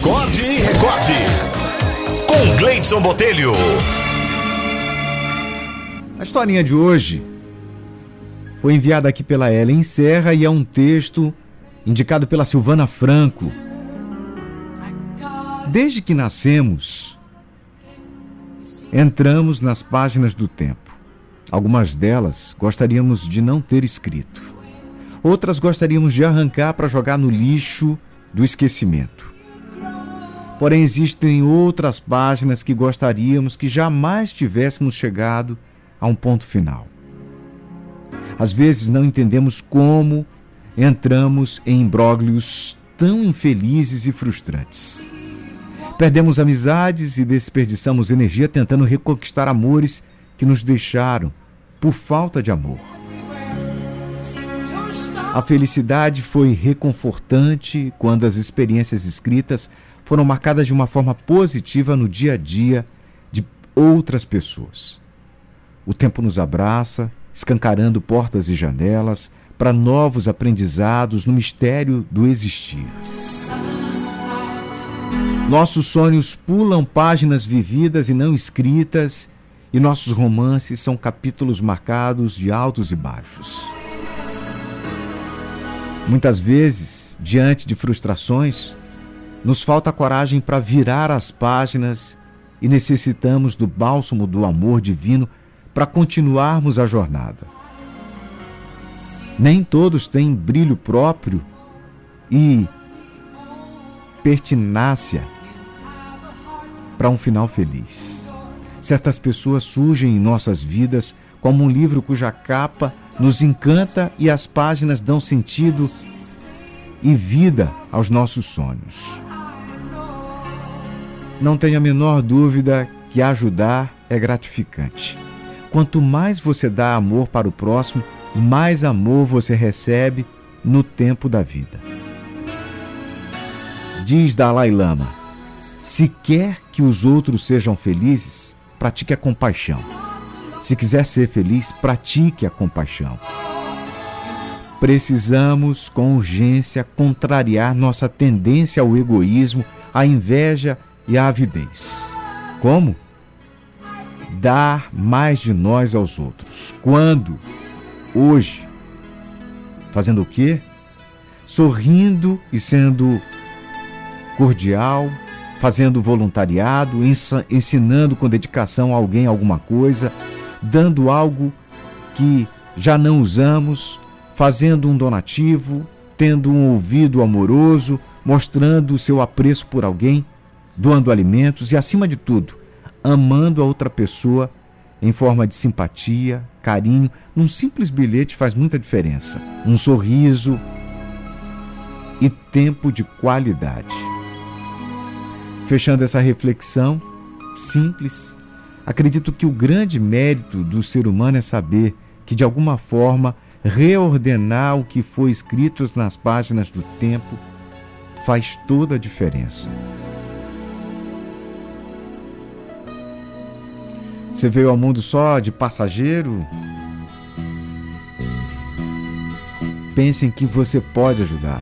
Acorde e recorde. Com Gleidson Botelho. A historinha de hoje foi enviada aqui pela Ellen Serra e é um texto indicado pela Silvana Franco. Desde que nascemos, entramos nas páginas do tempo. Algumas delas gostaríamos de não ter escrito. Outras gostaríamos de arrancar para jogar no lixo do esquecimento. Porém, existem outras páginas que gostaríamos que jamais tivéssemos chegado a um ponto final. Às vezes não entendemos como entramos em imbróglios tão infelizes e frustrantes. Perdemos amizades e desperdiçamos energia tentando reconquistar amores que nos deixaram por falta de amor. A felicidade foi reconfortante quando as experiências escritas foram marcadas de uma forma positiva no dia a dia de outras pessoas. O tempo nos abraça, escancarando portas e janelas para novos aprendizados no mistério do existir. Nossos sonhos pulam páginas vividas e não escritas, e nossos romances são capítulos marcados de altos e baixos. Muitas vezes, diante de frustrações, nos falta coragem para virar as páginas e necessitamos do bálsamo do amor divino para continuarmos a jornada. Nem todos têm brilho próprio e pertinácia para um final feliz. Certas pessoas surgem em nossas vidas como um livro cuja capa nos encanta e as páginas dão sentido e vida aos nossos sonhos. Não tenha a menor dúvida que ajudar é gratificante. Quanto mais você dá amor para o próximo, mais amor você recebe no tempo da vida. Diz Dalai Lama: se quer que os outros sejam felizes, pratique a compaixão. Se quiser ser feliz, pratique a compaixão. Precisamos, com urgência, contrariar nossa tendência ao egoísmo, à inveja e à avidez. Como? Dar mais de nós aos outros. Quando? Hoje. Fazendo o quê? Sorrindo e sendo cordial, fazendo voluntariado, ensinando com dedicação a alguém alguma coisa dando algo que já não usamos, fazendo um donativo, tendo um ouvido amoroso, mostrando o seu apreço por alguém, doando alimentos e, acima de tudo, amando a outra pessoa em forma de simpatia, carinho. Num simples bilhete faz muita diferença. Um sorriso e tempo de qualidade. Fechando essa reflexão simples, Acredito que o grande mérito do ser humano é saber que, de alguma forma, reordenar o que foi escrito nas páginas do tempo faz toda a diferença. Você veio ao mundo só de passageiro? Pense em que você pode ajudar.